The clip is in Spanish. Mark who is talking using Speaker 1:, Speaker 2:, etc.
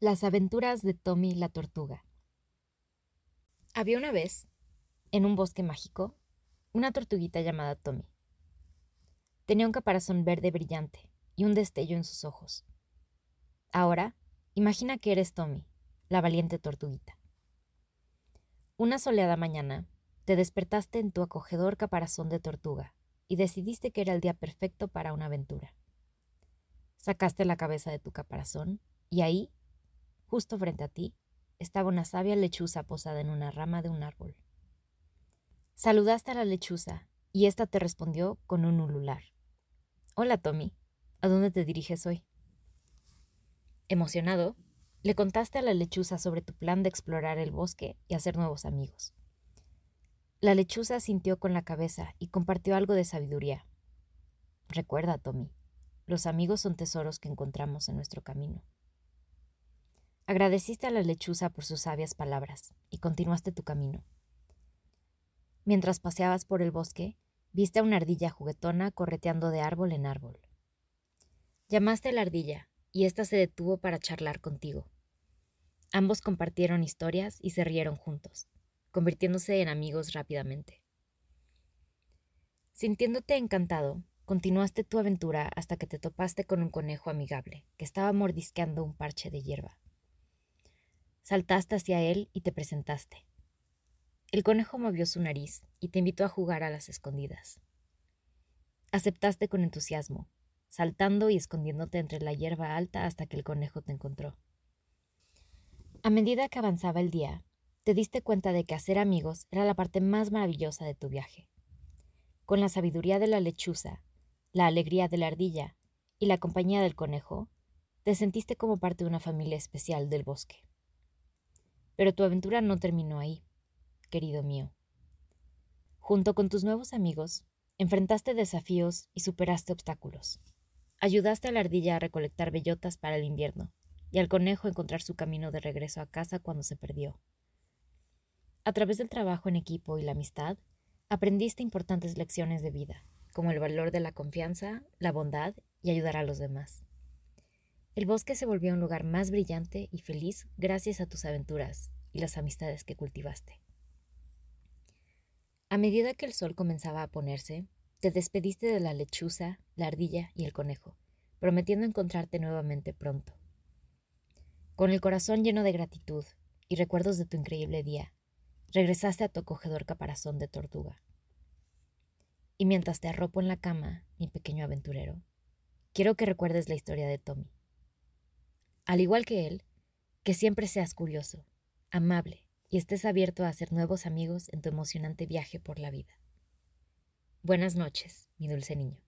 Speaker 1: Las aventuras de Tommy la tortuga. Había una vez, en un bosque mágico, una tortuguita llamada Tommy. Tenía un caparazón verde brillante y un destello en sus ojos. Ahora, imagina que eres Tommy, la valiente tortuguita. Una soleada mañana, te despertaste en tu acogedor caparazón de tortuga y decidiste que era el día perfecto para una aventura. Sacaste la cabeza de tu caparazón y ahí Justo frente a ti estaba una sabia lechuza posada en una rama de un árbol. Saludaste a la lechuza y ésta te respondió con un ulular. Hola, Tommy. ¿A dónde te diriges hoy? Emocionado, le contaste a la lechuza sobre tu plan de explorar el bosque y hacer nuevos amigos. La lechuza sintió con la cabeza y compartió algo de sabiduría. Recuerda, Tommy, los amigos son tesoros que encontramos en nuestro camino. Agradeciste a la lechuza por sus sabias palabras y continuaste tu camino. Mientras paseabas por el bosque, viste a una ardilla juguetona correteando de árbol en árbol. Llamaste a la ardilla y ésta se detuvo para charlar contigo. Ambos compartieron historias y se rieron juntos, convirtiéndose en amigos rápidamente. Sintiéndote encantado, continuaste tu aventura hasta que te topaste con un conejo amigable que estaba mordisqueando un parche de hierba. Saltaste hacia él y te presentaste. El conejo movió su nariz y te invitó a jugar a las escondidas. Aceptaste con entusiasmo, saltando y escondiéndote entre la hierba alta hasta que el conejo te encontró. A medida que avanzaba el día, te diste cuenta de que hacer amigos era la parte más maravillosa de tu viaje. Con la sabiduría de la lechuza, la alegría de la ardilla y la compañía del conejo, te sentiste como parte de una familia especial del bosque. Pero tu aventura no terminó ahí, querido mío. Junto con tus nuevos amigos, enfrentaste desafíos y superaste obstáculos. Ayudaste a la ardilla a recolectar bellotas para el invierno y al conejo a encontrar su camino de regreso a casa cuando se perdió. A través del trabajo en equipo y la amistad, aprendiste importantes lecciones de vida, como el valor de la confianza, la bondad y ayudar a los demás. El bosque se volvió un lugar más brillante y feliz gracias a tus aventuras y las amistades que cultivaste. A medida que el sol comenzaba a ponerse, te despediste de la lechuza, la ardilla y el conejo, prometiendo encontrarte nuevamente pronto. Con el corazón lleno de gratitud y recuerdos de tu increíble día, regresaste a tu acogedor caparazón de tortuga. Y mientras te arropo en la cama, mi pequeño aventurero, quiero que recuerdes la historia de Tommy al igual que él, que siempre seas curioso, amable y estés abierto a hacer nuevos amigos en tu emocionante viaje por la vida. Buenas noches, mi dulce niño.